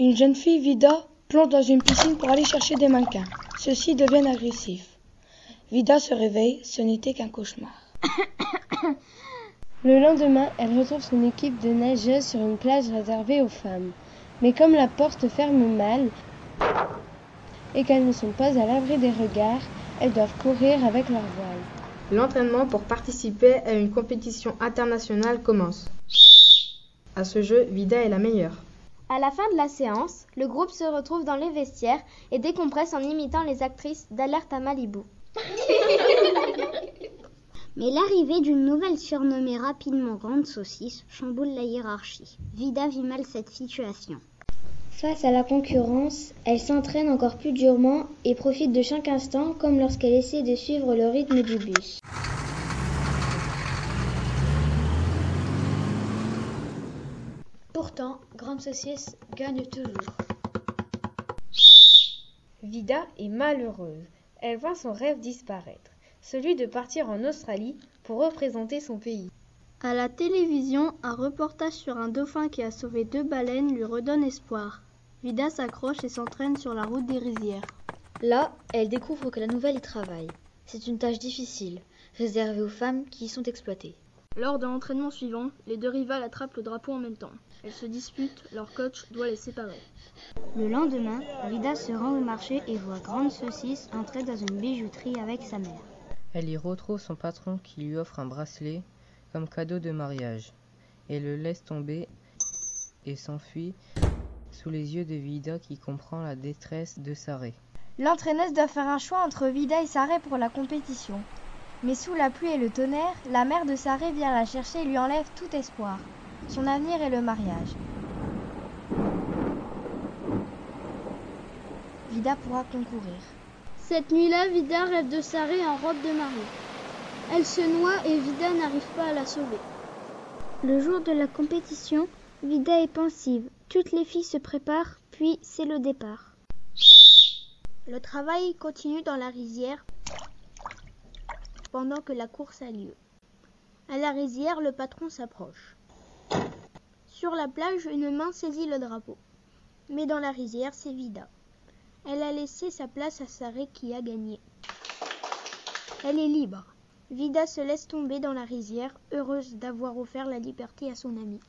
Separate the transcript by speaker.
Speaker 1: Une jeune fille, Vida, plonge dans une piscine pour aller chercher des mannequins. Ceux-ci deviennent agressifs. Vida se réveille, ce n'était qu'un cauchemar.
Speaker 2: Le lendemain, elle retrouve son équipe de nageuses sur une plage réservée aux femmes. Mais comme la porte ferme mal et qu'elles ne sont pas à l'abri des regards, elles doivent courir avec leur voile.
Speaker 3: L'entraînement pour participer à une compétition internationale commence. À ce jeu, Vida est la meilleure.
Speaker 4: À la fin de la séance, le groupe se retrouve dans les vestiaires et décompresse en imitant les actrices d'Alerte à Malibu.
Speaker 5: Mais l'arrivée d'une nouvelle surnommée rapidement Grande Saucisse chamboule la hiérarchie. Vida vit mal cette situation.
Speaker 6: Face à la concurrence, elle s'entraîne encore plus durement et profite de chaque instant comme lorsqu'elle essaie de suivre le rythme du bus.
Speaker 7: Pourtant, Grande Saucisse gagne toujours.
Speaker 8: Vida est malheureuse. Elle voit son rêve disparaître, celui de partir en Australie pour représenter son pays.
Speaker 9: À la télévision, un reportage sur un dauphin qui a sauvé deux baleines lui redonne espoir. Vida s'accroche et s'entraîne sur la route des rizières.
Speaker 10: Là, elle découvre que la nouvelle y travaille. C'est une tâche difficile, réservée aux femmes qui y sont exploitées.
Speaker 9: Lors de l'entraînement suivant, les deux rivales attrapent le drapeau en même temps. Elles se disputent, leur coach doit les séparer.
Speaker 5: Le lendemain, Vida se rend au marché et voit Grande Saucisse entrer dans une bijouterie avec sa mère.
Speaker 11: Elle y retrouve son patron qui lui offre un bracelet comme cadeau de mariage et le laisse tomber et s'enfuit sous les yeux de Vida qui comprend la détresse de Saré.
Speaker 4: L'entraîneuse doit faire un choix entre Vida et Saré pour la compétition. Mais sous la pluie et le tonnerre, la mère de Saré vient la chercher et lui enlève tout espoir. Son avenir est le mariage. Vida pourra concourir.
Speaker 9: Cette nuit-là, Vida rêve de Saré en robe de mariée. Elle se noie et Vida n'arrive pas à la sauver.
Speaker 6: Le jour de la compétition, Vida est pensive. Toutes les filles se préparent, puis c'est le départ.
Speaker 4: Le travail continue dans la rizière pendant que la course a lieu. À la rizière, le patron s'approche. Sur la plage, une main saisit le drapeau. Mais dans la rizière, c'est Vida. Elle a laissé sa place à Saré qui a gagné. Elle est libre. Vida se laisse tomber dans la rizière, heureuse d'avoir offert la liberté à son ami.